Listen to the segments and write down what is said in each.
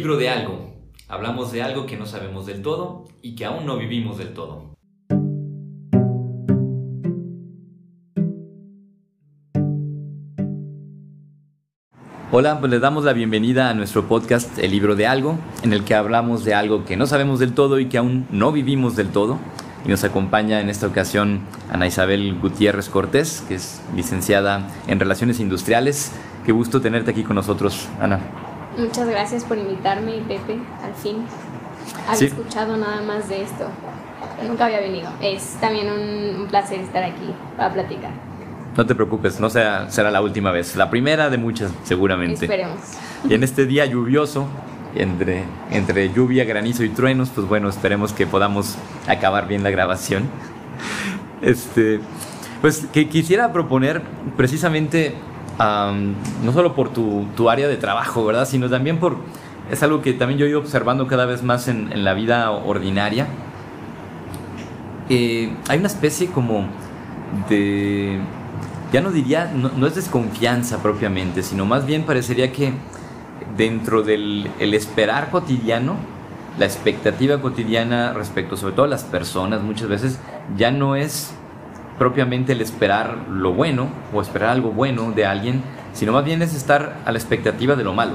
libro de algo. Hablamos de algo que no sabemos del todo y que aún no vivimos del todo. Hola, pues les damos la bienvenida a nuestro podcast El libro de algo, en el que hablamos de algo que no sabemos del todo y que aún no vivimos del todo. Y nos acompaña en esta ocasión Ana Isabel Gutiérrez Cortés, que es licenciada en Relaciones Industriales. Qué gusto tenerte aquí con nosotros, Ana. Muchas gracias por invitarme, Pepe, al fin. Había escuchado nada más de esto. Nunca había venido. Es también un, placer estar aquí para platicar. No te preocupes, no sea, será la última vez. La primera de muchas, seguramente. Esperemos. Y en este día lluvioso, entre, entre lluvia, granizo y truenos, pues bueno, esperemos que podamos acabar bien la grabación. Este, pues que quisiera proponer precisamente no solo por tu, área de trabajo, ¿verdad? Sino también por... Es algo que también yo he ido observando cada vez más en, la vida ordinaria. Eh, hay una especie como de... Ya no diría, no, es desconfianza propiamente, sino más bien parecería que dentro del esperar cotidiano, la expectativa cotidiana respecto sobre todo a las personas muchas veces ya no es propiamente el esperar lo bueno o esperar algo bueno de alguien, sino más bien es estar a la expectativa de lo malo.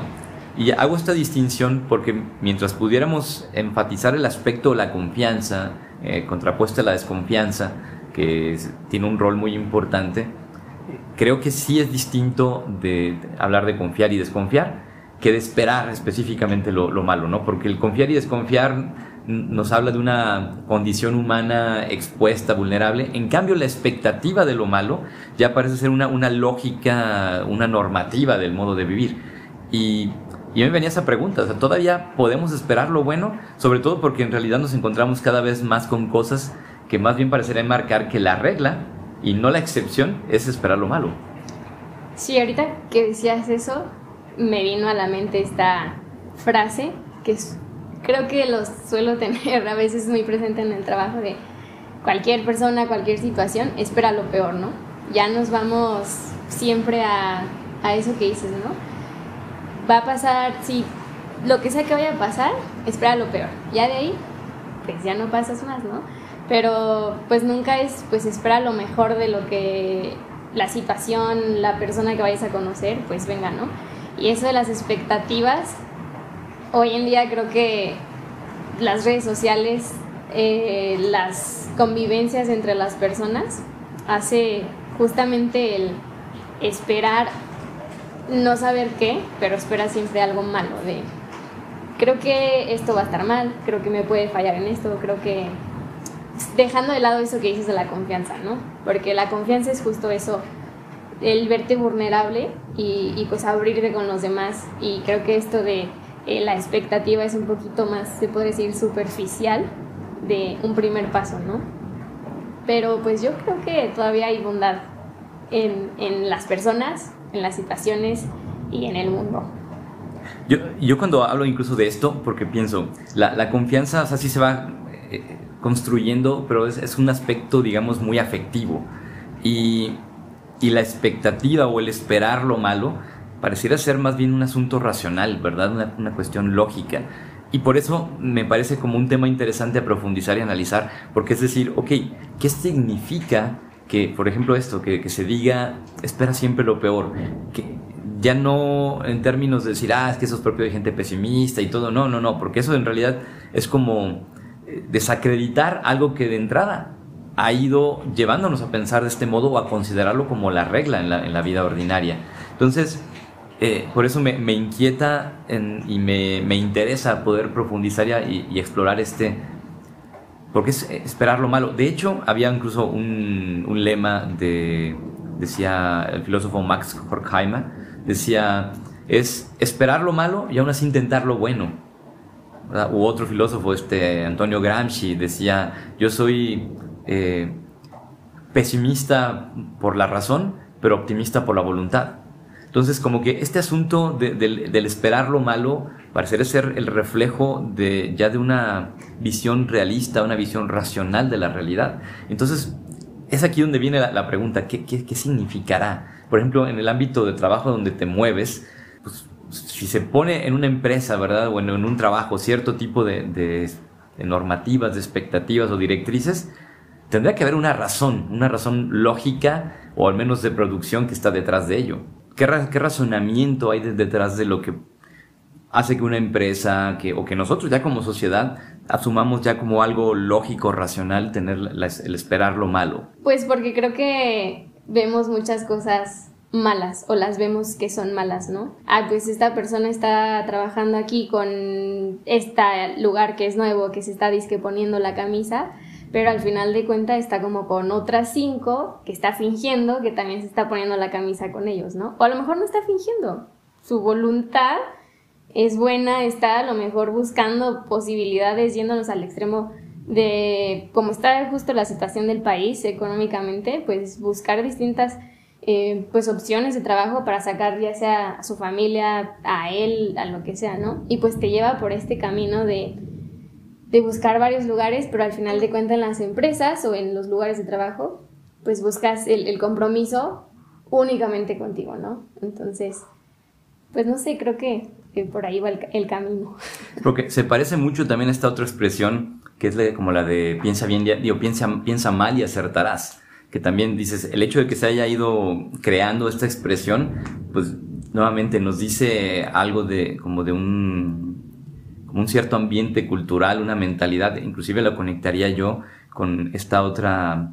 Y hago esta distinción porque mientras pudiéramos enfatizar el aspecto de la confianza, eh, contrapuesta a la desconfianza, que tiene un rol muy importante, creo que sí es distinto de hablar de confiar y desconfiar que de esperar específicamente lo, lo malo, ¿no? Porque el confiar y desconfiar nos habla de una condición humana expuesta, vulnerable. En cambio, la expectativa de lo malo ya parece ser una, una lógica, una normativa del modo de vivir. Y, y a mí me venía esa pregunta, o sea, ¿todavía podemos esperar lo bueno? Sobre todo porque en realidad nos encontramos cada vez más con cosas que más bien parecerían marcar que la regla y no la excepción es esperar lo malo. Sí, ahorita que decías eso, me vino a la mente esta frase que es creo que los suelo tener a veces muy presente en el trabajo de cualquier persona, cualquier situación, espera lo peor, ¿no? Ya nos vamos siempre a, a eso que dices, ¿no? Va a pasar, si lo que sea que vaya a pasar, espera lo peor. Ya de ahí, pues ya no pasas más, ¿no? Pero pues nunca es, pues espera lo mejor de lo que la situación, la persona que vayas a conocer, pues venga, ¿no? Y eso de las expectativas hoy en día creo que las redes sociales, eh, las convivencias entre las personas, hace justamente el esperar no saber qué, pero espera siempre algo malo de creo que esto va a estar mal, creo que me puede fallar en esto, creo que dejando de lado eso que dices de la confianza, ¿no? Porque la confianza es justo eso, el verte vulnerable y, y pues abrirte con los demás y creo que esto de eh, la expectativa es un poquito más, se puede decir, superficial de un primer paso, ¿no? Pero pues yo creo que todavía hay bondad en, en las personas, en las situaciones y en el mundo. Yo, yo cuando hablo incluso de esto, porque pienso, la, la confianza, o sea, sí se va eh, construyendo, pero es, es, un aspecto, digamos, muy afectivo. Y, y la expectativa o el esperar lo malo, pareciera ser más bien un asunto racional, ¿verdad? Una, cuestión lógica. Y por eso me parece como un tema interesante a profundizar y analizar, porque es decir, ok, ¿qué significa que, por ejemplo, esto, que, se diga, espera siempre lo peor? Que ya no en términos de decir, ah, es que eso es propio de gente pesimista y todo, no, no, no, porque eso en realidad es como eh, desacreditar algo que de entrada ha ido llevándonos a pensar de este modo o a considerarlo como la regla en la, en la vida ordinaria. Entonces, eh, por eso me, inquieta y me, interesa poder profundizar y, explorar este, porque es esperar lo malo. De hecho, había incluso un, lema de, decía el filósofo Max Horkheimer, decía, es esperar lo malo y aún así intentar lo bueno. U otro filósofo, este Antonio Gramsci, decía, yo soy eh, pesimista por la razón, pero optimista por la voluntad. Entonces, como que este asunto del esperar lo malo parecería ser el reflejo de ya de una visión realista, una visión racional de la realidad. Entonces, es aquí donde viene la, pregunta, ¿qué, ¿qué, significará? Por ejemplo, en el ámbito de trabajo donde te mueves, pues si se pone en una empresa, ¿verdad? O en, un trabajo cierto tipo de, normativas, de expectativas o directrices, tendría que haber una razón, una razón lógica o al menos de producción que está detrás de ello. ¿Qué, razonamiento hay detrás de lo que hace que una empresa que, o que nosotros ya como sociedad asumamos ya como algo lógico, racional, tener el esperar lo malo? Pues porque creo que vemos muchas cosas malas o las vemos que son malas, ¿no? Ah, pues esta persona está trabajando aquí con este lugar que es nuevo, que se está disque poniendo la camisa, pero al final de cuentas está como con otras cinco que está fingiendo que también se está poniendo la camisa con ellos, ¿no? O a lo mejor no está fingiendo. Su voluntad es buena, está a lo mejor buscando posibilidades yéndonos al extremo de cómo está justo la situación del país económicamente, pues buscar distintas eh, pues opciones de trabajo para sacar ya sea a su familia, a él, a lo que sea, ¿no? Y pues te lleva por este camino de, de buscar varios lugares, pero al final de cuentas en las empresas o en los lugares de trabajo, pues buscas el, el compromiso únicamente contigo, ¿no? Entonces, pues no sé, creo que, por ahí va el, el, camino. Porque se parece mucho también a esta otra expresión que es como la de piensa bien, digo, piensa, piensa mal y acertarás que también dices, el hecho de que se haya ido creando esta expresión, pues nuevamente nos dice algo de como de un, un cierto ambiente cultural, una mentalidad, inclusive lo conectaría yo con esta otra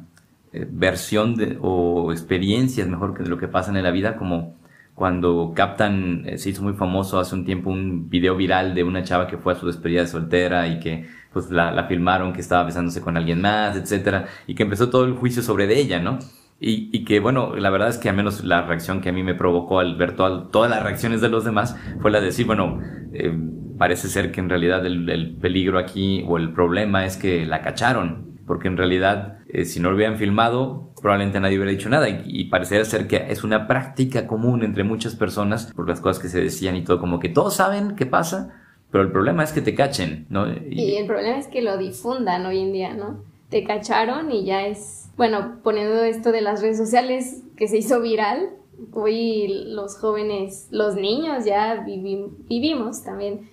eh, versión de, o experiencias mejor que de lo que pasa en la vida, como cuando captan, eh, se hizo muy famoso hace un tiempo un video viral de una chava que fue a su despedida de soltera y que pues la, la filmaron que estaba besándose con alguien más, etcétera, y que empezó todo el juicio sobre de ella, ¿no? Y, y, que bueno, la verdad es que al menos la reacción que a mí me provocó al ver todas las reacciones de los demás fue la de decir, bueno, eh, parece ser que en realidad el, el, peligro aquí o el problema es que la cacharon, porque en realidad eh, si no lo hubieran filmado probablemente nadie hubiera dicho nada y, y parecería ser que es una práctica común entre muchas personas por las cosas que se decían y todo, como que todos saben qué pasa, pero el problema es que te cachen, ¿no? Y, el problema es que lo difundan hoy en día, ¿no? Te cacharon y ya es, bueno, poniendo esto de las redes sociales que se hizo viral, hoy los jóvenes, los niños ya vivimos también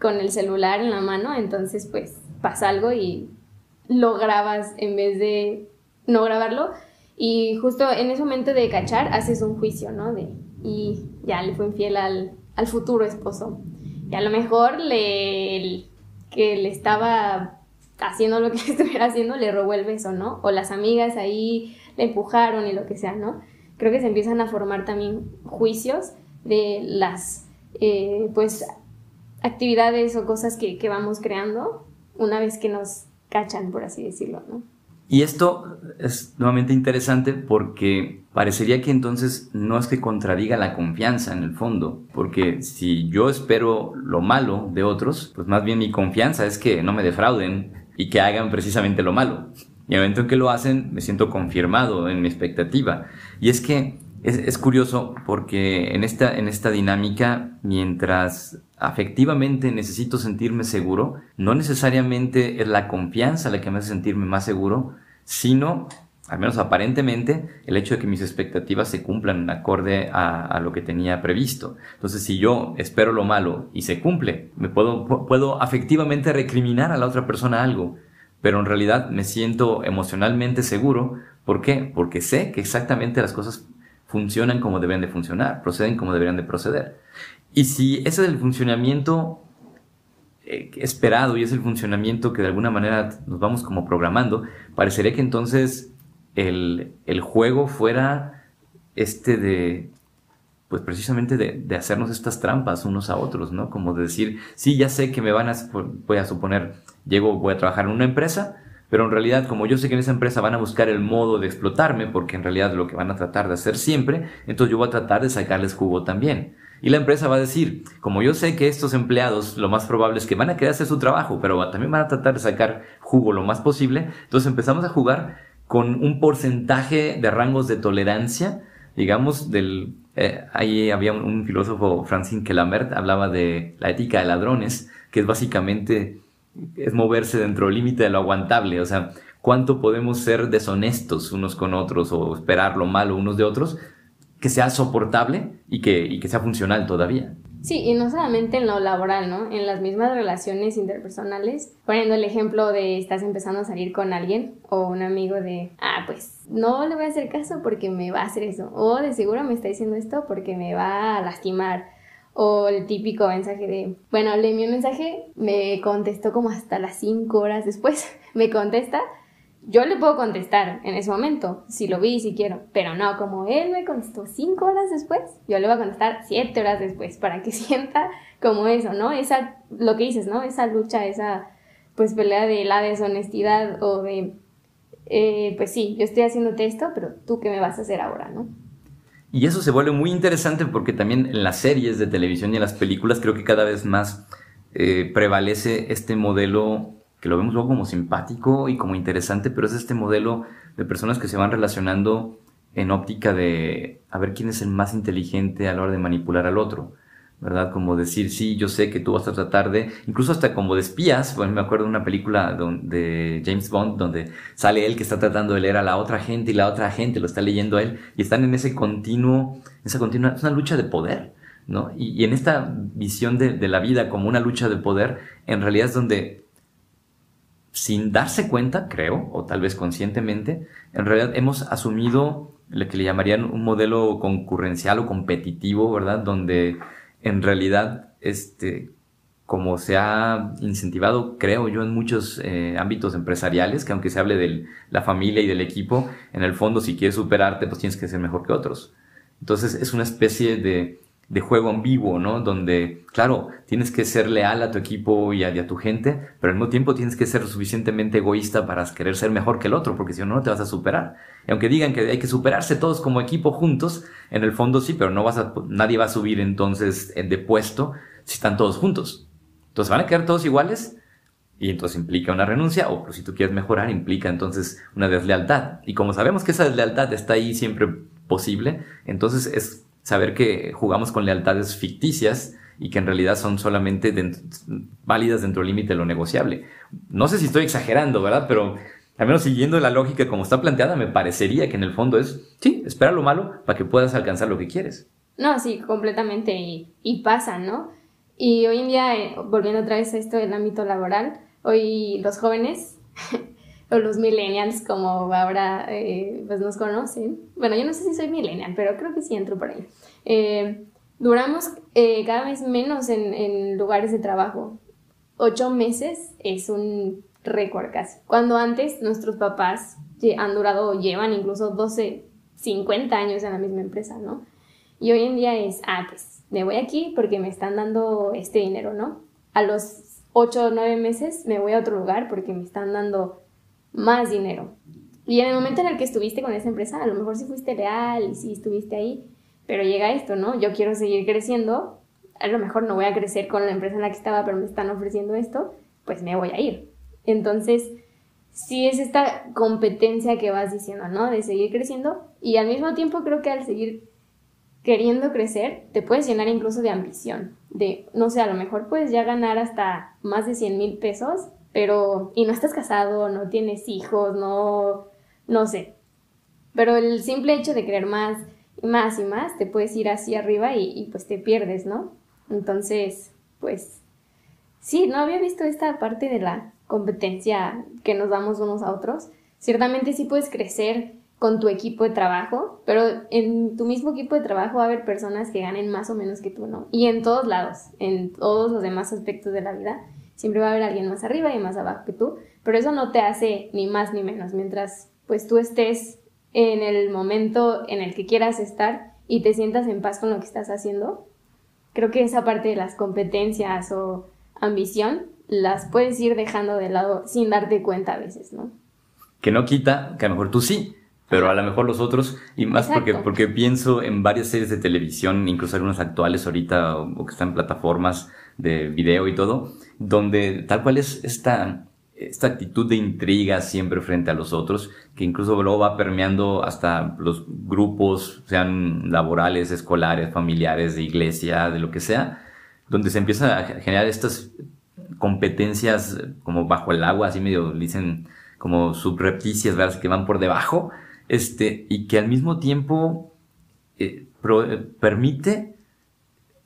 con el celular en la mano, entonces pues pasa algo y lo grabas en vez de no grabarlo y justo en ese momento de cachar haces un juicio, ¿no? De, y ya le fue infiel al, futuro esposo y a lo mejor le, que le estaba haciendo lo que estuviera haciendo le robó el beso, ¿no? O las amigas ahí le empujaron y lo que sea, ¿no? Creo que se empiezan a formar también juicios de las, eh, pues, actividades o cosas que, que vamos creando una vez que nos cachan, por así decirlo, ¿no? Y esto es nuevamente interesante porque parecería que entonces no es que contradiga la confianza en el fondo, porque si yo espero lo malo de otros, pues más bien mi confianza es que no me defrauden y que hagan precisamente lo malo. Y el momento en que lo hacen, me siento confirmado en mi expectativa. Y es que es, es curioso porque en esta, en esta dinámica, mientras afectivamente necesito sentirme seguro, no necesariamente es la confianza la que me hace sentirme más seguro, sino, al menos aparentemente, el hecho de que mis expectativas se cumplan acorde a, lo que tenía previsto. Entonces, si yo espero lo malo y se cumple, me puedo, puedo afectivamente recriminar a la otra persona algo, pero en realidad me siento emocionalmente seguro. ¿Por qué? Porque sé que exactamente las cosas funcionan como deben de funcionar, proceden como deberían de proceder. Y si ese es el funcionamiento eh, esperado y es el funcionamiento que de alguna manera nos vamos como programando, parecería que entonces el, el juego fuera este de, pues precisamente de, hacernos estas trampas unos a otros, ¿no? Como de decir, sí, ya sé que me van a, voy a suponer, llego, voy a trabajar en una empresa, pero en realidad, como yo sé que en esa empresa van a buscar el modo de explotarme, porque en realidad lo que van a tratar de hacer siempre, entonces yo voy a tratar de sacarles jugo también. Y la empresa va a decir, como yo sé que estos empleados lo más probable es que van a querer hacer su trabajo, pero también van a tratar de sacar jugo lo más posible, entonces empezamos a jugar con un porcentaje de rangos de tolerancia, digamos, del... Eh, ahí había un, filósofo, Francine Kelamert, hablaba de la ética de ladrones, que es básicamente es moverse dentro del límite de lo aguantable, o sea, cuánto podemos ser deshonestos unos con otros o esperar lo malo unos de otros que sea soportable y que, y que sea funcional todavía. Sí, y no solamente en lo laboral, ¿no? En las mismas relaciones interpersonales. Poniendo el ejemplo de estás empezando a salir con alguien o un amigo de, ah, pues no le voy a hacer caso porque me va a hacer eso. O de seguro me está diciendo esto porque me va a lastimar. O el típico mensaje de, bueno, le envié un mensaje, me contestó como hasta las 5 horas después. me contesta yo le puedo contestar en ese momento, si lo vi, si quiero, pero no, como él me contestó cinco horas después, yo le voy a contestar siete horas después para que sienta como eso, ¿no? Esa, lo que dices, ¿no? Esa lucha, esa pues pelea de la deshonestidad o de, eh, pues sí, yo estoy haciéndote esto, pero tú qué me vas a hacer ahora, ¿no? Y eso se vuelve muy interesante porque también en las series de televisión y en las películas creo que cada vez más eh, prevalece este modelo que lo vemos luego como simpático y como interesante, pero es este modelo de personas que se van relacionando en óptica de a ver quién es el más inteligente a la hora de manipular al otro, ¿verdad? Como decir, sí, yo sé que tú vas a tratar de, incluso hasta como de espías, bueno, me acuerdo de una película de James Bond donde sale él que está tratando de leer a la otra gente y la otra gente lo está leyendo a él y están en ese continuo, esa continua, es una lucha de poder, ¿no? Y, en esta visión de, de la vida como una lucha de poder, en realidad es donde sin darse cuenta, creo, o tal vez conscientemente, en realidad hemos asumido lo que le llamarían un modelo concurrencial o competitivo, ¿verdad? Donde en realidad, este, como se ha incentivado, creo yo, en muchos eh, ámbitos empresariales, que aunque se hable de la familia y del equipo, en el fondo, si quieres superarte, pues tienes que ser mejor que otros. Entonces, es una especie de de juego ambiguo, ¿no? Donde, claro, tienes que ser leal a tu equipo y a, tu gente, pero al mismo tiempo tienes que ser suficientemente egoísta para querer ser mejor que el otro, porque si no, no te vas a superar. Y aunque digan que hay que superarse todos como equipo juntos, en el fondo sí, pero no vas a, nadie va a subir entonces de puesto si están todos juntos. Entonces van a quedar todos iguales y entonces implica una renuncia o si tú quieres mejorar implica entonces una deslealtad. Y como sabemos que esa deslealtad está ahí siempre posible, entonces es saber que jugamos con lealtades ficticias y que en realidad son solamente válidas dentro del límite de lo negociable. No sé si estoy exagerando, ¿verdad? Pero al menos siguiendo la lógica como está planteada, me parecería que en el fondo es, sí, espera lo malo para que puedas alcanzar lo que quieres. No, sí, completamente, y, pasa, ¿no? Y hoy en día, eh, volviendo otra vez a esto del ámbito laboral, hoy los jóvenes o los millennials, como ahora eh, pues nos conocen. Bueno, yo no sé si soy millennial, pero creo que sí entro por ahí. Eh, duramos eh, cada vez menos en, en, lugares de trabajo. Ocho meses es un récord casi. Cuando antes nuestros papás han durado o llevan incluso 12, 50 años en la misma empresa, ¿no? Y hoy en día es, ah, pues me voy aquí porque me están dando este dinero, ¿no? A los 8 o 9 meses me voy a otro lugar porque me están dando más dinero. Y en el momento en el que estuviste con esa empresa, a lo mejor sí fuiste leal y sí estuviste ahí, pero llega esto, ¿no? Yo quiero seguir creciendo, a lo mejor no voy a crecer con la empresa en la que estaba, pero me están ofreciendo esto, pues me voy a ir. Entonces, sí es esta competencia que vas diciendo, ¿no? De seguir creciendo y al mismo tiempo creo que al seguir queriendo crecer, te puedes llenar incluso de ambición, de, no sé, a lo mejor puedes ya ganar hasta más de 100 mil pesos pero, y no estás casado, no tienes hijos, no, no sé. Pero el simple hecho de querer más y más y más, te puedes ir así arriba y, y pues te pierdes, ¿no? Entonces, pues, sí, no había visto esta parte de la competencia que nos damos unos a otros. Ciertamente sí puedes crecer con tu equipo de trabajo, pero en tu mismo equipo de trabajo va a haber personas que ganen más o menos que tú, ¿no? Y en todos lados, en todos los demás aspectos de la vida siempre va a haber alguien más arriba y más abajo que tú, pero eso no te hace ni más ni menos, mientras pues tú estés en el momento en el que quieras estar y te sientas en paz con lo que estás haciendo, creo que esa parte de las competencias o ambición las puedes ir dejando de lado sin darte cuenta a veces, ¿no? Que no quita que a lo mejor tú sí, pero a lo mejor los otros, y más porque, porque pienso en varias series de televisión, incluso algunas actuales ahorita o que están en plataformas de video y todo, donde tal cual es esta, esta actitud de intriga siempre frente a los otros, que incluso luego va permeando hasta los grupos, sean laborales, escolares, familiares, de iglesia, de lo que sea, donde se empieza a generar estas competencias como bajo el agua, así medio dicen como subrepticias, ¿verdad? que van por debajo, este, y que al mismo tiempo eh, eh, permite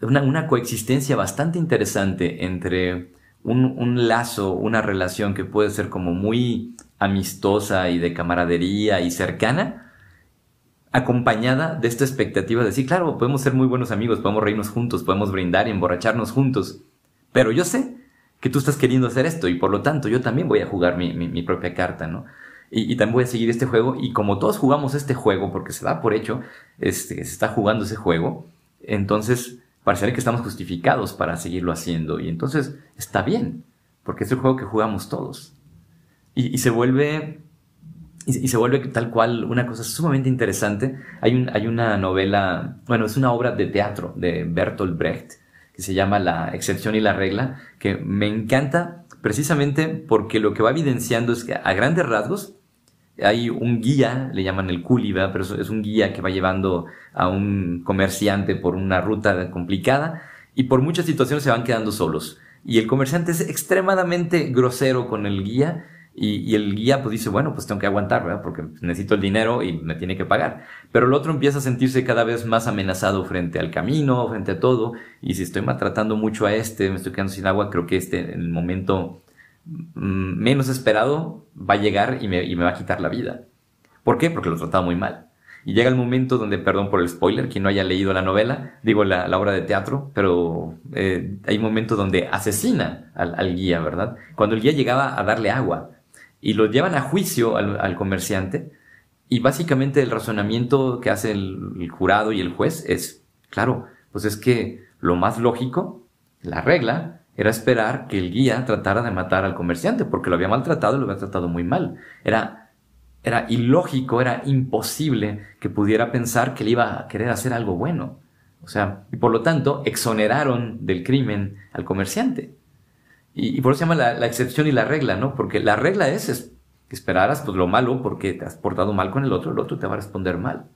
una, coexistencia bastante interesante entre un, lazo, una relación que puede ser como muy amistosa y de camaradería y cercana, acompañada de esta expectativa de decir, claro, podemos ser muy buenos amigos, podemos reírnos juntos, podemos brindar y emborracharnos juntos, pero yo sé que tú estás queriendo hacer esto y por lo tanto yo también voy a jugar mi, propia carta, ¿no? Y, también voy a seguir este juego y como todos jugamos este juego, porque se da por hecho, este, se está jugando ese juego, entonces parecería que estamos justificados para seguirlo haciendo y entonces está bien, porque es el juego que jugamos todos. Y, se vuelve y, se vuelve tal cual una cosa sumamente interesante. Hay, un, hay una novela, bueno, es una obra de teatro de Bertolt Brecht que se llama La excepción y la regla, que me encanta precisamente porque lo que va evidenciando es que a grandes rasgos hay un guía, le llaman el culi, pero es un guía que va llevando a un comerciante por una ruta complicada y por muchas situaciones se van quedando solos. Y el comerciante es extremadamente grosero con el guía y, el guía pues dice, bueno, pues tengo que aguantar, ¿verdad? Porque necesito el dinero y me tiene que pagar. Pero el otro empieza a sentirse cada vez más amenazado frente al camino, frente a todo. Y si estoy maltratando mucho a este, me estoy quedando sin agua, creo que este, en el momento menos esperado, va a llegar y me, va a quitar la vida. ¿Por qué? Porque lo trataba muy mal. Y llega el momento donde, perdón por el spoiler, quien no haya leído la novela, digo la, obra de teatro, pero eh, hay momentos donde asesina al, al, guía, ¿verdad? Cuando el guía llegaba a darle agua, y lo llevan a juicio al, comerciante y básicamente el razonamiento que hace el, jurado y el juez es, claro, pues es que lo más lógico, la regla, era esperar que el guía tratara de matar al comerciante porque lo había maltratado y lo había tratado muy mal. Era, era ilógico, era imposible que pudiera pensar que le iba a querer hacer algo bueno. O sea, y por lo tanto, exoneraron del crimen al comerciante. Y, por eso se llama la, excepción y la regla, ¿no? Porque la regla es, que esperaras pues, lo malo porque te has portado mal con el otro, el otro te va a responder mal.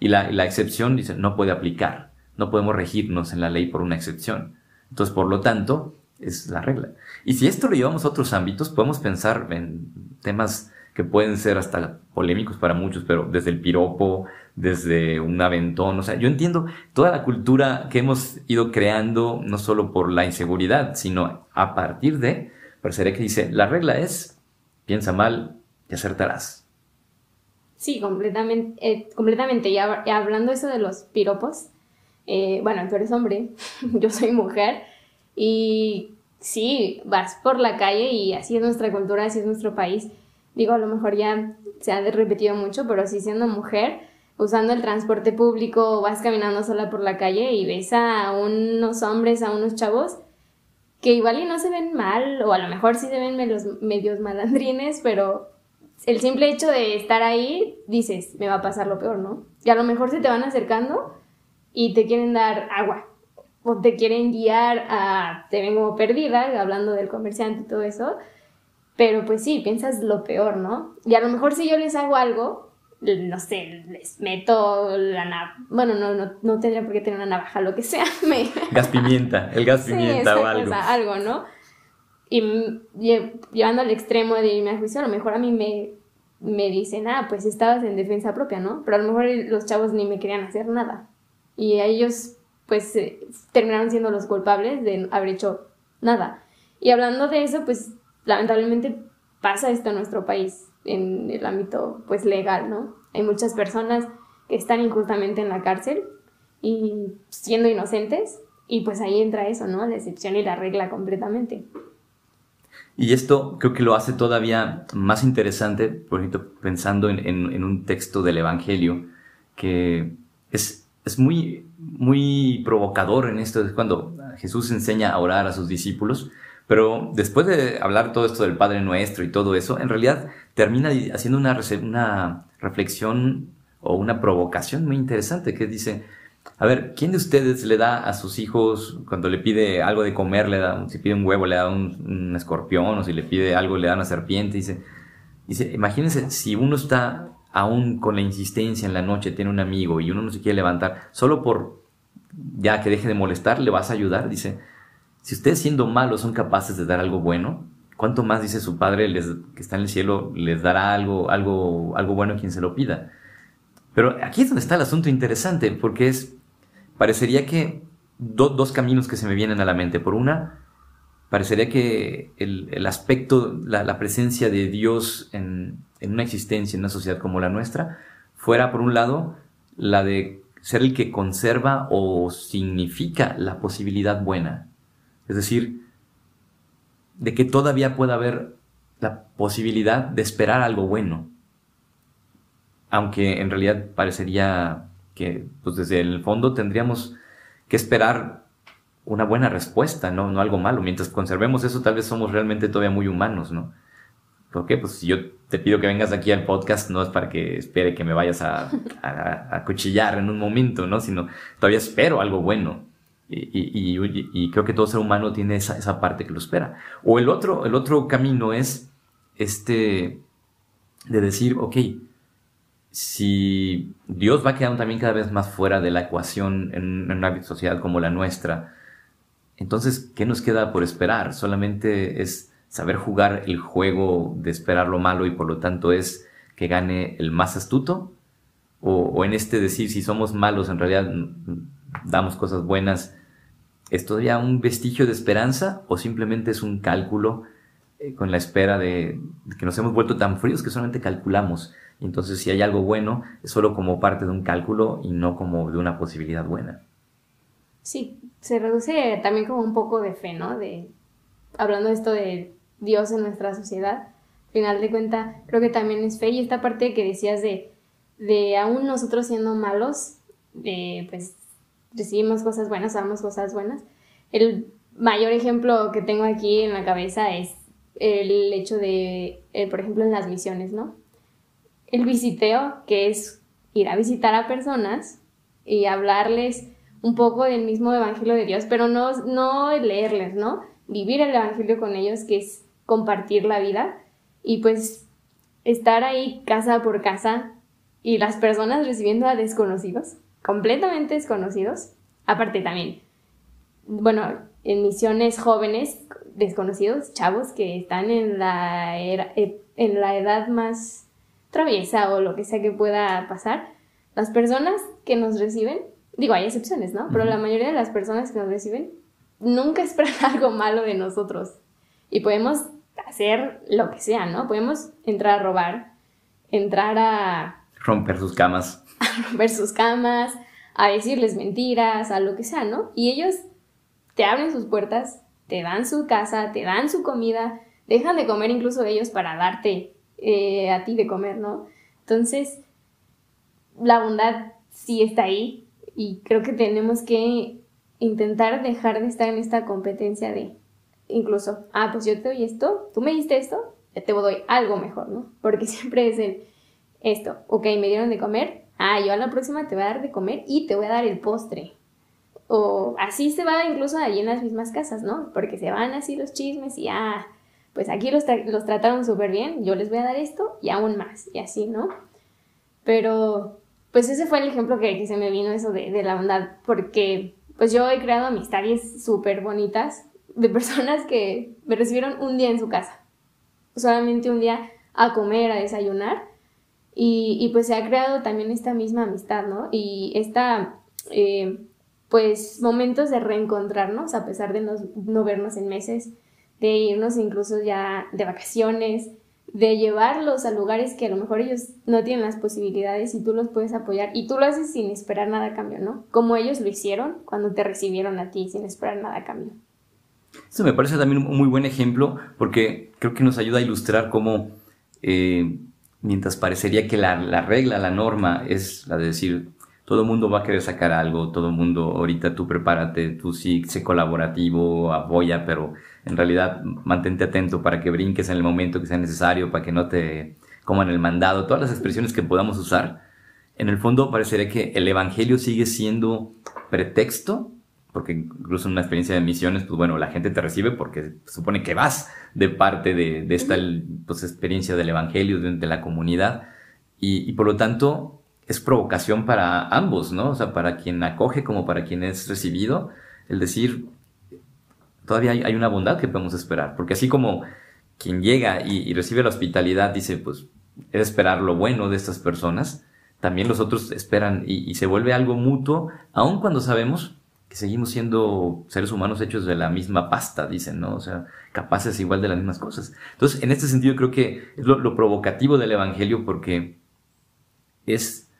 Y la, la excepción dice, no puede aplicar, no podemos regirnos en la ley por una excepción. Entonces, por lo tanto, es la regla. Y si esto lo llevamos a otros ámbitos, podemos pensar en temas que pueden ser hasta polémicos para muchos, pero desde el piropo, desde un aventón, o sea, yo entiendo toda la cultura que hemos ido creando, no solo por la inseguridad, sino a partir de, parecería que dice, la regla es, piensa mal y acertarás. Sí, completamente, eh, completamente. Y, hablando eso de los piropos, eh, bueno, tú eres hombre, yo soy mujer, y sí, vas por la calle y así es nuestra cultura, así es nuestro país. Digo, a lo mejor ya se ha repetido mucho, pero sí siendo mujer, usando el transporte público, vas caminando sola por la calle y ves a unos hombres, a unos chavos que igual y no se ven mal, o a lo mejor sí se ven medios, medios malandrines, pero el simple hecho de estar ahí, dices, me va a pasar lo peor, ¿no? Y a lo mejor se te van acercando y te quieren dar agua, o te quieren guiar a, te vengo perdida, hablando del comerciante y todo eso, pero pues sí, piensas lo peor, ¿no? Y a lo mejor si yo les hago algo, no sé, les meto la navaja, bueno, no, no, no, tendría por qué tener una navaja, lo que sea. Me... Gas pimienta, el gas pimienta o algo. algo, ¿no? Y llevando al extremo de irme a juicio, a lo mejor a mí me, me dicen, ah, pues estabas en defensa propia, ¿no? Pero a lo mejor los chavos ni me querían hacer nada. Y ellos, pues, eh, terminaron siendo los culpables de haber hecho nada. Y hablando de eso, pues, lamentablemente pasa esto en nuestro país en el ámbito pues legal, ¿no? Hay muchas personas que están injustamente en la cárcel y siendo inocentes y pues ahí entra eso, ¿no? La excepción y la regla completamente. Y esto creo que lo hace todavía más interesante, por ejemplo, pensando en, un texto del Evangelio que es, es muy, muy provocador en esto, es cuando Jesús enseña a orar a sus discípulos, pero después de hablar todo esto del Padre Nuestro y todo eso, en realidad termina haciendo una, una reflexión o una provocación muy interesante que dice, a ver, ¿quién de ustedes le da a sus hijos cuando le pide algo de comer, le da, si pide un huevo, le da un, escorpión, o si le pide algo, le da una serpiente? Dice, dice, imagínense si uno está aún con la insistencia en la noche, tiene un amigo y uno no se quiere levantar, solo por ya que deje de molestar, le vas a ayudar, dice, si ustedes siendo malos son capaces de dar algo bueno, ¿cuánto más dice su Padre que está en el cielo les dará algo, algo, algo bueno a quien se lo pida? Pero aquí es donde está el asunto interesante, porque es, parecería que dos caminos que se me vienen a la mente. Por una, parecería que el, aspecto, la, presencia de Dios en, en una existencia, en una sociedad como la nuestra, fuera, por un lado, la de ser el que conserva o significa la posibilidad buena. Es decir, de que todavía pueda haber la posibilidad de esperar algo bueno. Aunque en realidad parecería que pues desde el fondo tendríamos que esperar una buena respuesta, ¿no? no algo malo. Mientras conservemos eso, tal vez somos realmente todavía muy humanos, ¿no? ¿Por qué? Pues si yo te pido que vengas aquí al podcast, no es para que espere que me vayas a, a, cuchillar en un momento, ¿no? Sino todavía espero algo bueno. Y, y, creo que todo ser humano tiene esa, esa, parte que lo espera. O el otro, el otro camino es este de decir, ok, si Dios va quedando también cada vez más fuera de la ecuación en, en una sociedad como la nuestra, entonces, ¿qué nos queda por esperar? Solamente es saber jugar el juego de esperar lo malo y por lo tanto es que gane el más astuto? O, en este decir, si somos malos, en realidad damos cosas buenas, ¿es todavía un vestigio de esperanza o simplemente es un cálculo eh, con la espera de, que nos hemos vuelto tan fríos que solamente calculamos? entonces si hay algo bueno, es solo como parte de un cálculo y no como de una posibilidad buena. Sí, se reduce también como un poco de fe, ¿no? De, hablando de esto de Dios en nuestra sociedad, al final de cuenta creo que también es fe y esta parte que decías de, de aún nosotros siendo malos, pues recibimos cosas buenas, damos cosas buenas. El mayor ejemplo que tengo aquí en la cabeza es el hecho de, eh, por ejemplo, en las misiones, ¿no? El visiteo, que es ir a visitar a personas y hablarles un poco del mismo Evangelio de Dios, pero no, no leerles, ¿no? Vivir el Evangelio con ellos, que es compartir la vida y pues estar ahí casa por casa y las personas recibiendo a desconocidos, completamente desconocidos, aparte también, bueno, en misiones jóvenes, desconocidos, chavos que están en la, eh, en la edad más traviesa o lo que sea que pueda pasar, las personas que nos reciben, digo, hay excepciones, ¿no? Pero la mayoría de las personas que nos reciben nunca esperan algo malo de nosotros. Y podemos hacer lo que sea, ¿no? Podemos entrar a robar, entrar a... Romper sus camas. A romper sus camas, a decirles mentiras, a lo que sea, ¿no? Y ellos te abren sus puertas, te dan su casa, te dan su comida, dejan de comer incluso ellos para darte eh, a ti de comer, ¿no? Entonces, la bondad sí está ahí y creo que tenemos que intentar dejar de estar en esta competencia de incluso, ah, pues yo te doy esto, tú me diste esto, ya te doy algo mejor, ¿no? Porque siempre es el, esto, ok, me dieron de comer, ah, yo a la próxima te voy a dar de comer y te voy a dar el postre. O así se va incluso allí en las mismas casas, ¿no? Porque se van así los chismes y, ah, pues aquí los, los trataron súper bien, yo les voy a dar esto y aún más, y así, ¿no? Pero, pues ese fue el ejemplo que, se me vino eso de, la bondad, porque pues yo he creado amistades súper bonitas de personas que me recibieron un día en su casa, solamente un día a comer, a desayunar, y, pues se ha creado también esta misma amistad, ¿no? Y esta, eh, pues, momentos de reencontrarnos a pesar de no vernos en meses, de irnos incluso ya de vacaciones, de llevarlos a lugares que a lo mejor ellos no tienen las posibilidades y tú los puedes apoyar y tú lo haces sin esperar nada a cambio, ¿no? Como ellos lo hicieron cuando te recibieron a ti sin esperar nada a cambio. Eso me parece también un muy buen ejemplo porque creo que nos ayuda a ilustrar cómo, eh, mientras parecería que la, regla, la norma es la de decir, todo mundo va a querer sacar algo, todo mundo, ahorita tú prepárate, tú sí, sé colaborativo, apoya, pero en realidad mantente atento para que brinques en el momento que sea necesario, para que no te coman el mandado, todas las expresiones que podamos usar. En el fondo parecería que el Evangelio sigue siendo pretexto porque incluso en una experiencia de misiones, pues bueno, la gente te recibe porque supone que vas de parte de, de esta pues, experiencia del Evangelio, de, la comunidad, y, y, por lo tanto es provocación para ambos, ¿no? O sea, para quien acoge como para quien es recibido, el decir, todavía hay, una bondad que podemos esperar, porque así como quien llega y, recibe la hospitalidad dice, pues es esperar lo bueno de estas personas, también los otros esperan y, y se vuelve algo mutuo, aun cuando sabemos que seguimos siendo seres humanos hechos de la misma pasta, dicen, ¿no? O sea, capaces igual de las mismas cosas. Entonces, en este sentido creo que es lo, provocativo del Evangelio porque es,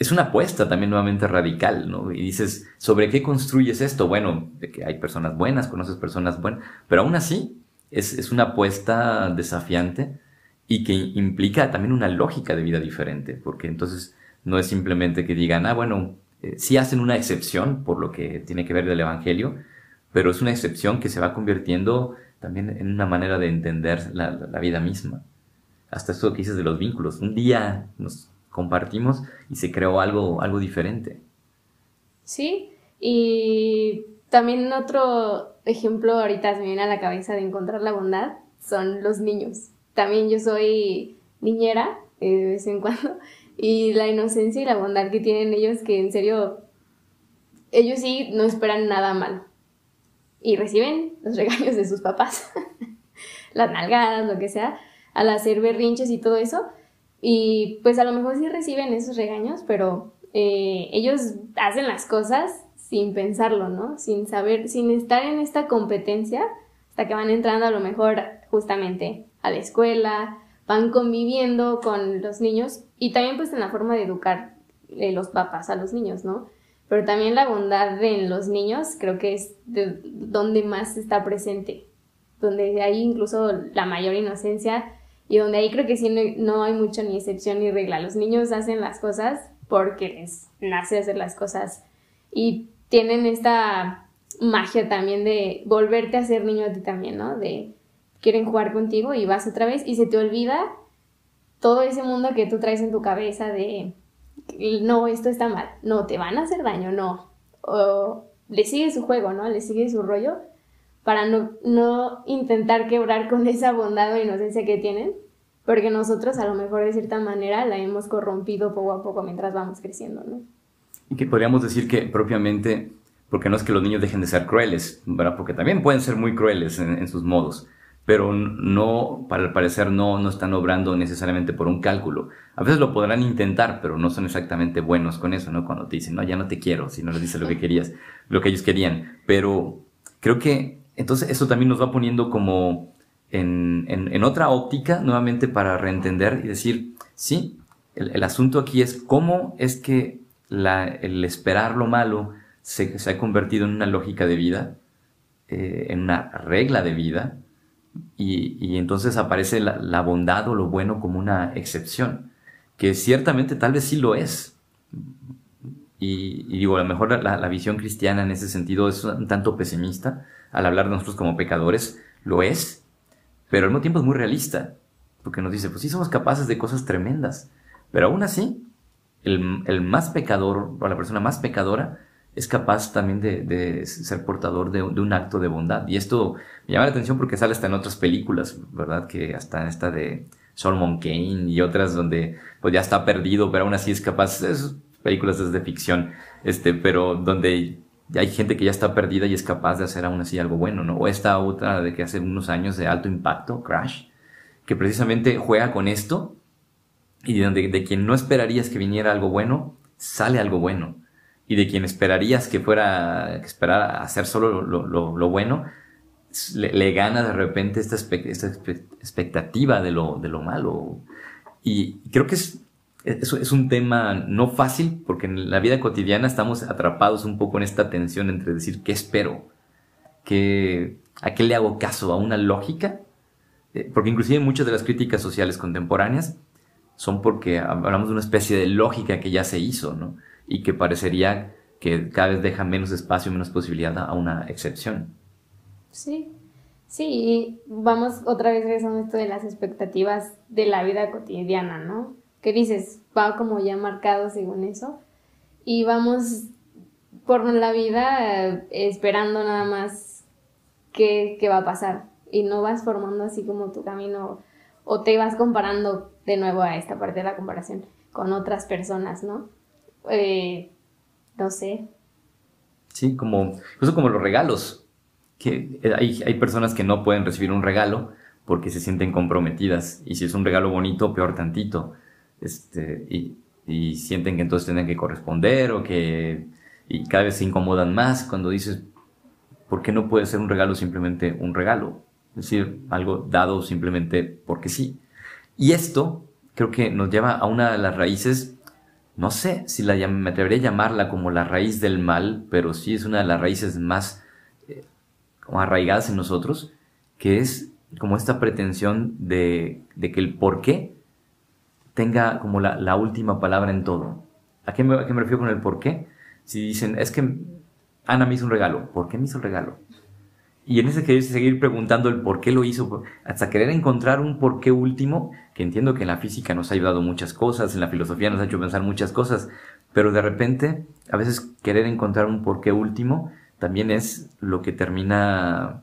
es una apuesta también nuevamente radical, ¿no? Y dices, ¿sobre qué construyes esto? Bueno, que hay personas buenas, conoces personas buenas, pero aún así es, es una apuesta desafiante y que implica también una lógica de vida diferente, porque entonces no es simplemente que digan, ah, bueno, eh, sí hacen una excepción por lo que tiene que ver del Evangelio, pero es una excepción que se va convirtiendo también en una manera de entender la, vida misma. Hasta esto que dices de los vínculos. Un día nos compartimos y se creó algo, algo diferente. Sí, y también otro ejemplo ahorita se me viene a la cabeza de encontrar la bondad son los niños. También yo soy niñera eh, de vez en cuando y la inocencia y la bondad que tienen ellos que en serio ellos sí no esperan nada mal y reciben los regaños de sus papás, las nalgadas, lo que sea, al hacer berrinches y todo eso. Y pues a lo mejor sí reciben esos regaños, pero eh, ellos hacen las cosas sin pensarlo, ¿no? Sin saber, sin estar en esta competencia, hasta que van entrando a lo mejor justamente a la escuela, van conviviendo con los niños y también pues en la forma de educar eh, los papás a los niños, ¿no? Pero también la bondad en los niños creo que es de donde más está presente, donde hay incluso la mayor inocencia y donde ahí creo que sí no, hay mucho ni excepción ni regla. Los niños hacen las cosas porque les nace hacer las cosas y tienen esta magia también de volverte a ser niño a ti también, ¿no? De quieren jugar contigo y vas otra vez y se te olvida todo ese mundo que tú traes en tu cabeza de no, esto está mal, no, te van a hacer daño, no. O le sigue su juego, ¿no? Le sigue su rollo para no, no intentar quebrar con esa bondad o inocencia que tienen, porque nosotros a lo mejor de cierta manera la hemos corrompido poco a poco mientras vamos creciendo, ¿no? Y que podríamos decir que propiamente, porque no es que los niños dejen de ser crueles, ¿verdad? Porque también pueden ser muy crueles en sus modos, pero no, para el parecer no, no están obrando necesariamente por un cálculo. A veces lo podrán intentar, pero no son exactamente buenos con eso, ¿no? Cuando te dicen, no, ya no te quiero, si no les dices lo que querías, lo que ellos querían. Pero creo que entonces eso también nos va poniendo como en, en, otra óptica nuevamente para reentender y decir, sí, el, asunto aquí es cómo es que la, el esperar lo malo se, se, ha convertido en una lógica de vida, eh, en una regla de vida, y, entonces aparece la, bondad o lo bueno como una excepción, que ciertamente tal vez sí lo es. Y, digo, a lo mejor la, visión cristiana en ese sentido es un tanto pesimista al hablar de nosotros como pecadores, lo es, pero al mismo tiempo es muy realista, porque nos dice, pues sí somos capaces de cosas tremendas, pero aún así, el, el más pecador o la persona más pecadora es capaz también de, ser portador de, un acto de bondad. Y esto me llama la atención porque sale hasta en otras películas, ¿verdad? Que hasta en esta de Solomon Kane y otras donde pues ya está perdido, pero aún así es capaz, es películas desde ficción, este, pero donde hay gente que ya está perdida y es capaz de hacer aún así algo bueno, ¿no? O esta otra de que hace unos años de alto impacto, Crash, que precisamente juega con esto y de quien no esperarías que viniera algo bueno, sale algo bueno y de quien esperarías que fuera, que esperara hacer solo lo, bueno, le, gana de repente esta, expectativa de lo, de lo malo. Y creo que es, es, un tema no fácil porque en la vida cotidiana estamos atrapados un poco en esta tensión entre decir qué espero, ¿Qué, a qué le hago caso, a una lógica, eh, porque inclusive muchas de las críticas sociales contemporáneas son porque hablamos de una especie de lógica que ya se hizo, ¿no? y que parecería que cada vez deja menos espacio, menos posibilidad a una excepción. Sí, sí, y vamos otra vez regresando esto de las expectativas de la vida cotidiana, ¿no? Que dices, va como ya marcado según eso, y vamos por la vida eh, esperando nada más qué, qué va a pasar, y no vas formando así como tu camino, o te vas comparando de nuevo a esta parte de la comparación con otras personas, ¿no? Eh, no sé. Sí, como, incluso como los regalos, que hay, hay personas que no pueden recibir un regalo porque se sienten comprometidas y si es un regalo bonito, peor tantito, este, y, y sienten que entonces tienen que corresponder o que y cada vez se incomodan más cuando dices, ¿por qué no puede ser un regalo simplemente un regalo? Es decir, algo dado simplemente porque sí. Y esto creo que nos lleva a una de las raíces, no sé si la, me atrevería a llamarla como la raíz del mal, pero sí es una de las raíces más eh, arraigadas en nosotros, que es como esta pretensión de, que el por qué tenga como la, última palabra en todo. ¿A qué, me, ¿A qué me refiero con el por qué? Si dicen, es que Ana me hizo un regalo, ¿por qué me hizo el regalo? Y en ese querer seguir preguntando el por qué lo hizo, hasta querer encontrar un por qué último, que entiendo que en la física nos ha ayudado muchas cosas, en la filosofía nos ha hecho pensar muchas cosas, pero de repente, a veces querer encontrar un por qué último también es lo que termina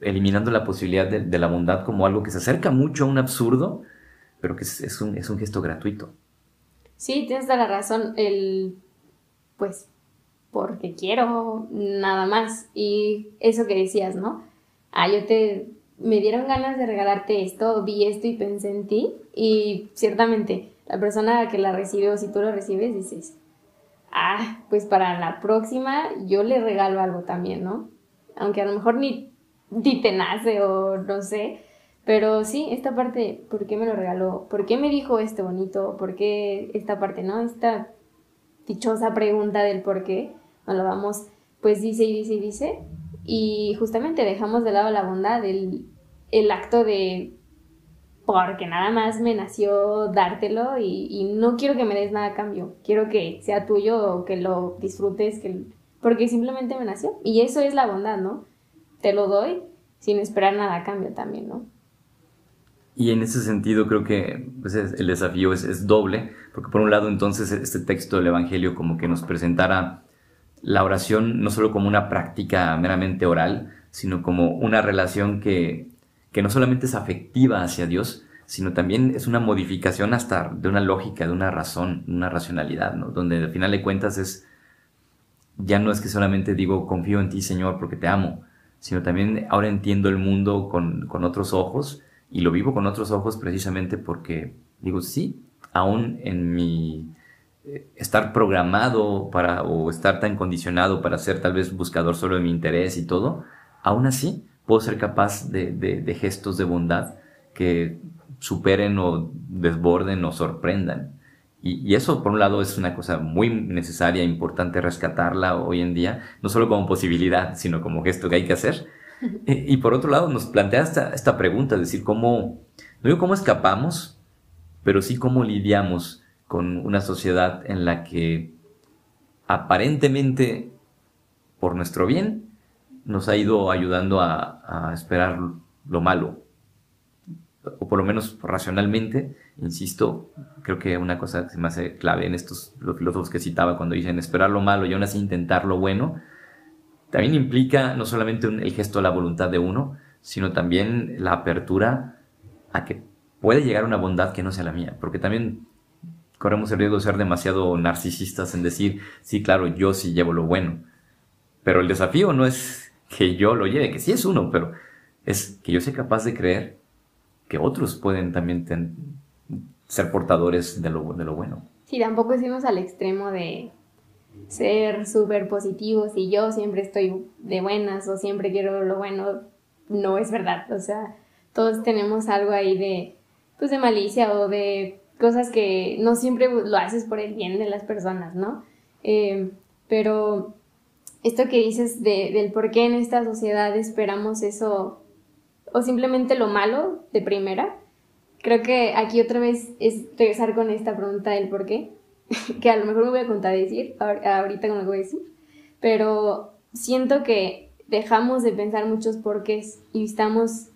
eliminando la posibilidad de, la bondad como algo que se acerca mucho a un absurdo, pero que es, un, es un gesto gratuito. Sí, tienes toda la razón. El, pues, porque quiero nada más. Y eso que decías, ¿no? Ah, yo te, me dieron ganas de regalarte esto, vi esto y pensé en ti. Y ciertamente, la persona que la recibe o si tú lo recibes, dices, ah, pues para la próxima yo le regalo algo también, ¿no? Aunque a lo mejor ni, ni te nace o no sé. Pero sí, esta parte, ¿por qué me lo regaló? ¿Por qué me dijo esto bonito? ¿Por qué esta parte, no? Esta dichosa pregunta del por qué nos lo vamos, pues dice y dice y dice, y justamente dejamos de lado la bondad, el, el acto de porque nada más me nació dártelo y, no quiero que me des nada a cambio, quiero que sea tuyo o que lo disfrutes, que, porque simplemente me nació. Y eso es la bondad, ¿no? Te lo doy sin esperar nada a cambio también, ¿no? Y en ese sentido creo que pues, el desafío es, doble, porque por un lado entonces este texto del Evangelio como que nos presentara la oración no solo como una práctica meramente oral, sino como una relación que, no solamente es afectiva hacia Dios, sino también es una modificación hasta de una lógica, de una razón, una racionalidad, ¿no? Donde al final de cuentas es, ya no es que solamente digo confío en ti Señor porque te amo, sino también ahora entiendo el mundo con, con otros ojos y lo vivo con otros ojos precisamente porque digo, sí, aún en mi estar programado para o estar tan condicionado para ser tal vez buscador solo de mi interés y todo, aún así puedo ser capaz de, gestos de bondad que superen o desborden o sorprendan. Y, eso, por un lado, es una cosa muy necesaria, importante rescatarla hoy en día, no solo como posibilidad, sino como gesto que hay que hacer. Y, por otro lado, nos plantea esta, esta pregunta, es decir, cómo, no digo cómo escapamos, pero sí cómo lidiamos con una sociedad en la que aparentemente por nuestro bien nos ha ido ayudando a, esperar lo malo. O por lo menos racionalmente, insisto, creo que una cosa que se me hace clave en estos los filósofos que citaba cuando dicen esperar lo malo y aún así intentar lo bueno, también implica no solamente el gesto de la voluntad de uno, sino también la apertura a que puede llegar una bondad que no sea la mía. Porque también corremos el riesgo de ser demasiado narcisistas en decir, sí, claro, yo sí llevo lo bueno. Pero el desafío no es que yo lo lleve, que sí es uno, pero es que yo sea capaz de creer que otros pueden también ser portadores de lo, bueno. Sí, tampoco decimos al extremo de ser súper positivos y yo siempre estoy de buenas o siempre quiero lo bueno. No es verdad. O sea, todos tenemos algo ahí de, pues de malicia o de cosas que no siempre lo haces por el bien de las personas, ¿no? Eh, pero esto que dices del por qué en esta sociedad esperamos eso o simplemente lo malo de primera, creo que aquí otra vez es regresar con esta pregunta del por qué, que a lo mejor me voy a contradecir ahorita con lo voy a decir, pero siento que dejamos de pensar muchos porqués y estamos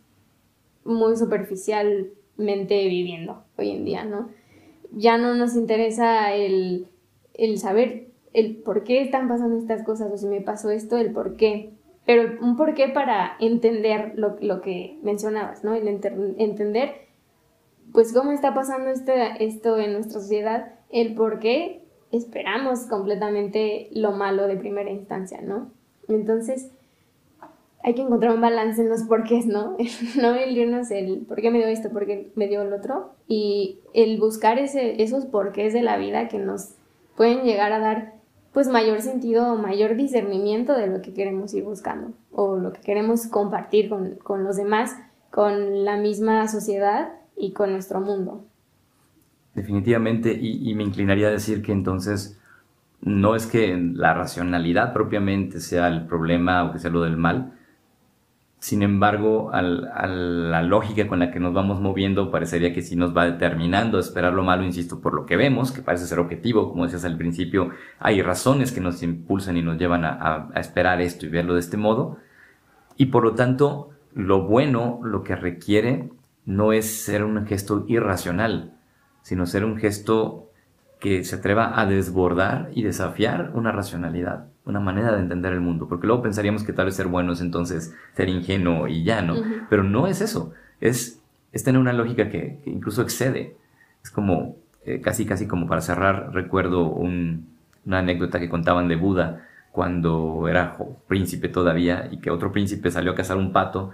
muy superficialmente viviendo hoy en día, ¿no? Ya no nos interesa el, saber el por qué están pasando estas cosas o si me pasó esto, el por qué. Pero un por qué para entender lo, que mencionabas, ¿no? El entender, pues, cómo está pasando este, esto en nuestra sociedad, el por qué esperamos completamente lo malo de primera instancia, ¿no? Entonces, hay que encontrar un balance en los porqués, ¿no? no el irnos el por qué me dio esto, por qué me dio el otro, y el buscar esos porqués de la vida que nos pueden llegar a dar pues mayor sentido o mayor discernimiento de lo que queremos ir buscando o lo que queremos compartir con, los demás, con la misma sociedad y con nuestro mundo. Definitivamente, y, me inclinaría a decir que entonces no es que la racionalidad propiamente sea el problema o que sea lo del mal, sin embargo, a la lógica con la que nos vamos moviendo, parecería que sí nos va determinando a esperar lo malo, insisto, por lo que vemos, que parece ser objetivo, como decías al principio, hay razones que nos impulsan y nos llevan a, esperar esto y verlo de este modo. Y por lo tanto, lo bueno, lo que requiere, no es ser un gesto irracional, sino ser un gesto que se atreva a desbordar y desafiar una racionalidad una manera de entender el mundo, porque luego pensaríamos que tal vez ser bueno es entonces ser ingenuo y ya, ¿no? Pero no es eso, es, es tener una lógica que, incluso excede. Es como, eh, casi, casi como para cerrar, recuerdo una anécdota que contaban de Buda cuando era príncipe todavía y que otro príncipe salió a cazar un pato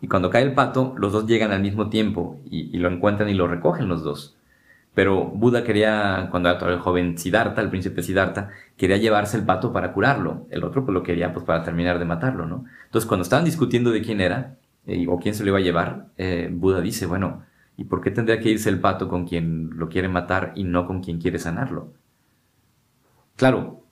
y cuando cae el pato los dos llegan al mismo tiempo y, y lo encuentran y lo recogen los dos. Pero Buda quería, cuando era el joven Siddhartha, el príncipe Siddhartha, quería llevarse el pato para curarlo. El otro pues lo quería pues para terminar de matarlo, ¿no? Entonces cuando estaban discutiendo de quién era eh, o quién se lo iba a llevar, eh, Buda dice, bueno, ¿y por qué tendría que irse el pato con quien lo quiere matar y no con quien quiere sanarlo? Claro,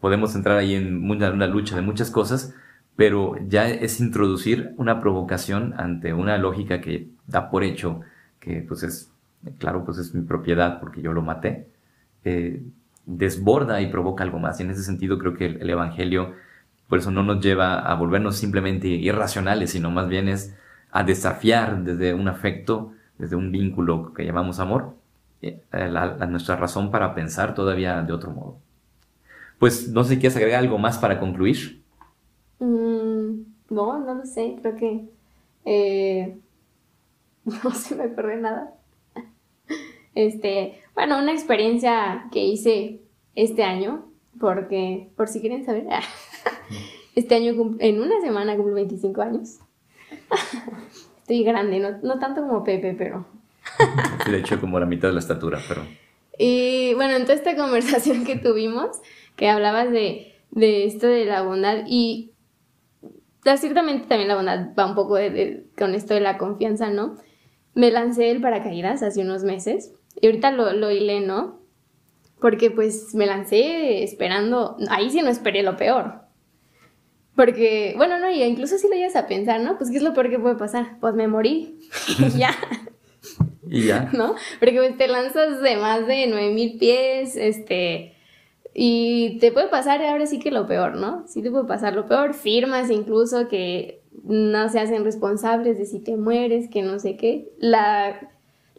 podemos entrar ahí en una, una lucha de muchas cosas, pero ya es introducir una provocación ante una lógica que da por hecho que pues es claro, pues es mi propiedad porque yo lo maté, eh, desborda y provoca algo más. Y en ese sentido creo que el, Evangelio, por eso no nos lleva a volvernos simplemente irracionales, sino más bien es a desafiar desde un afecto, desde un vínculo que llamamos amor, eh, nuestra razón para pensar todavía de otro modo. Pues no sé si quieres agregar algo más para concluir. Mm, no, no lo sé, creo que eh, no se me ocurre nada. Este, bueno, una experiencia que hice este año, porque, por si quieren saber, este año en una semana cumplo 25 años. Estoy grande, no, tanto como Pepe, pero... De hecho, como la mitad de la estatura, pero... Y bueno, en toda esta conversación que tuvimos, que hablabas de, esto de la bondad y ciertamente también la bondad va un poco con esto de la confianza, ¿no? Me lancé el paracaídas hace unos meses y ahorita lo, lo hilé, ¿no? Porque pues me lancé esperando, ahí sí no esperé lo peor. Porque, bueno, no, y incluso si lo llegas a pensar, ¿no? Pues, ¿qué es lo peor que puede pasar? Pues me morí. y ya. y ya. ¿No? Porque pues, te lanzas de más de 9000 pies, este. Y te puede pasar ahora sí que lo peor, ¿no? Sí te puede pasar lo peor. Firmas incluso que no se hacen responsables de si te mueres, que no sé qué. La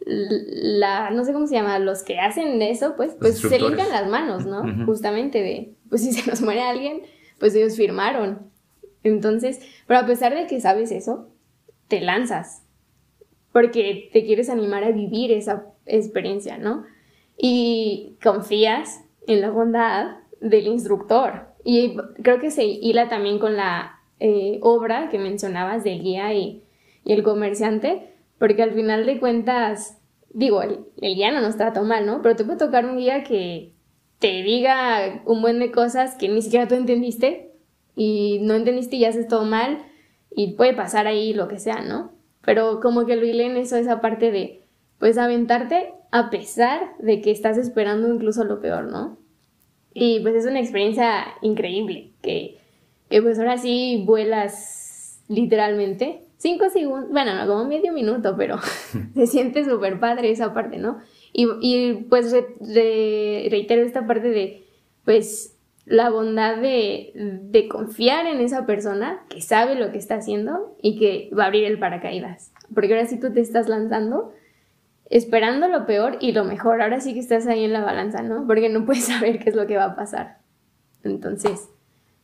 la, no sé cómo se llama, los que hacen eso, pues, pues se limpian las manos, ¿no? Justamente de, pues si se nos muere alguien, pues ellos firmaron. Entonces, pero a pesar de que sabes eso, te lanzas, porque te quieres animar a vivir esa experiencia, ¿no? Y confías en la bondad del instructor. Y creo que se hila también con la eh, obra que mencionabas del guía y, y el comerciante, porque al final de cuentas, digo, el, guía no nos trata mal, ¿no? Pero te puede tocar un guía que te diga un buen de cosas que ni siquiera tú entendiste y no entendiste y haces todo mal y puede pasar ahí lo que sea, ¿no? Pero como que lo en eso, esa parte de, pues, aventarte a pesar de que estás esperando incluso lo peor, ¿no? Y pues es una experiencia increíble, que, que pues ahora sí vuelas literalmente cinco segundos, bueno, no como medio minuto, pero se siente súper padre esa parte, ¿no? Y, y pues reitero esta parte de, pues, la bondad de, de, confiar en esa persona que sabe lo que está haciendo y que va a abrir el paracaídas. Porque ahora sí tú te estás lanzando esperando lo peor y lo mejor. Ahora sí que estás ahí en la balanza, ¿no? Porque no puedes saber qué es lo que va a pasar. Entonces,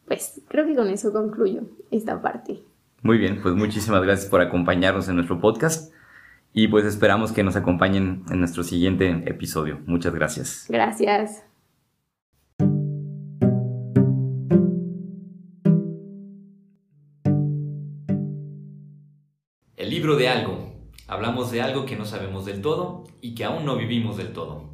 pues creo que con eso concluyo esta parte. Muy bien, pues muchísimas gracias por acompañarnos en nuestro podcast y pues esperamos que nos acompañen en nuestro siguiente episodio. Muchas gracias. Gracias. El libro de algo. Hablamos de algo que no sabemos del todo y que aún no vivimos del todo.